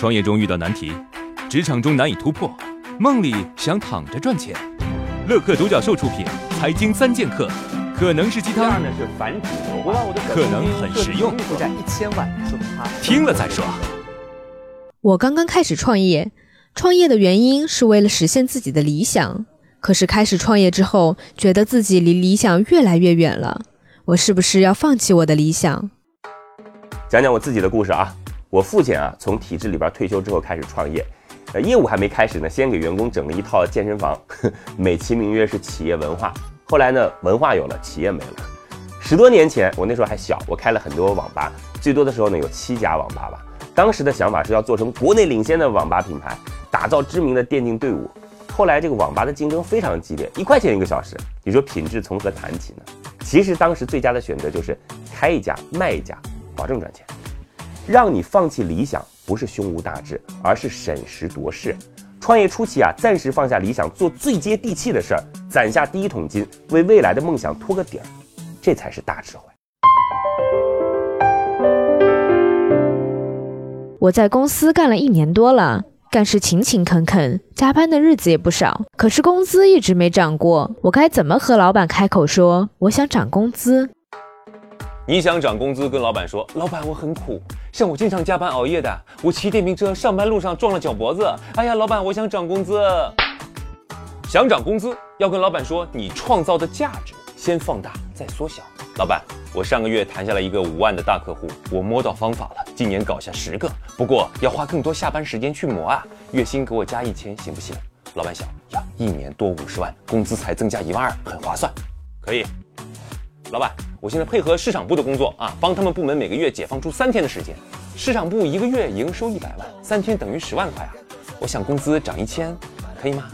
创业中遇到难题，职场中难以突破，梦里想躺着赚钱。乐客独角兽出品，《财经三剑客》可能是鸡汤，可能很实用，负债一千万，他听了再说。我刚刚开始创业，创业的原因是为了实现自己的理想。可是开始创业之后，觉得自己离理想越来越远了。我是不是要放弃我的理想？讲讲我自己的故事啊。我父亲啊，从体制里边退休之后开始创业，呃，业务还没开始呢，先给员工整了一套健身房，美其名曰是企业文化。后来呢，文化有了，企业没了。十多年前，我那时候还小，我开了很多网吧，最多的时候呢有七家网吧吧。当时的想法是要做成国内领先的网吧品牌，打造知名的电竞队伍。后来这个网吧的竞争非常激烈，一块钱一个小时，你说品质从何谈起呢？其实当时最佳的选择就是开一家卖一家，保证赚钱。让你放弃理想，不是胸无大志，而是审时度势。创业初期啊，暂时放下理想，做最接地气的事儿，攒下第一桶金，为未来的梦想托个底儿，这才是大智慧。我在公司干了一年多了，干事勤勤恳恳，加班的日子也不少，可是工资一直没涨过。我该怎么和老板开口说我想涨工资？你想涨工资，跟老板说，老板我很苦，像我经常加班熬夜的，我骑电瓶车上班路上撞了脚脖子，哎呀，老板我想涨工资。想涨工资，要跟老板说你创造的价值先放大再缩小。老板，我上个月谈下来一个五万的大客户，我摸到方法了，今年搞下十个，不过要花更多下班时间去磨啊，月薪给我加一千行不行？老板想呀，一年多五十万，工资才增加一万二，很划算，可以。老板，我现在配合市场部的工作啊，帮他们部门每个月解放出三天的时间，市场部一个月营收一百万，三天等于十万块啊，我想工资涨一千，可以吗？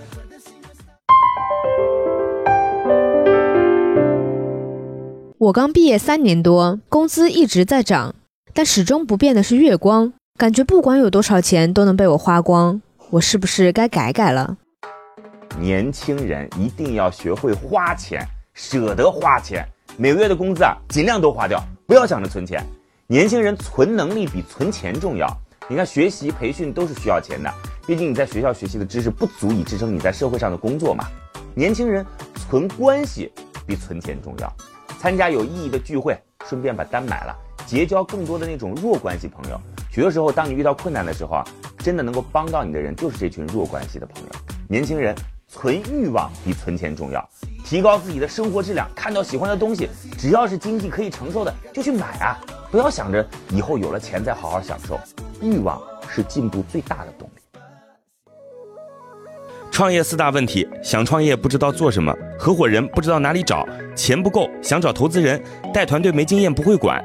我刚毕业三年多，工资一直在涨，但始终不变的是月光，感觉不管有多少钱都能被我花光，我是不是该改改了？年轻人一定要学会花钱，舍得花钱。每个月的工资啊，尽量都花掉，不要想着存钱。年轻人存能力比存钱重要。你看，学习培训都是需要钱的，毕竟你在学校学习的知识不足以支撑你在社会上的工作嘛。年轻人存关系比存钱重要，参加有意义的聚会，顺便把单买了，结交更多的那种弱关系朋友。许多时候，当你遇到困难的时候啊，真的能够帮到你的人就是这群弱关系的朋友。年轻人存欲望比存钱重要。提高自己的生活质量，看到喜欢的东西，只要是经济可以承受的，就去买啊！不要想着以后有了钱再好好享受，欲望是进步最大的动力。创业四大问题：想创业不知道做什么，合伙人不知道哪里找，钱不够想找投资人，带团队没经验不会管。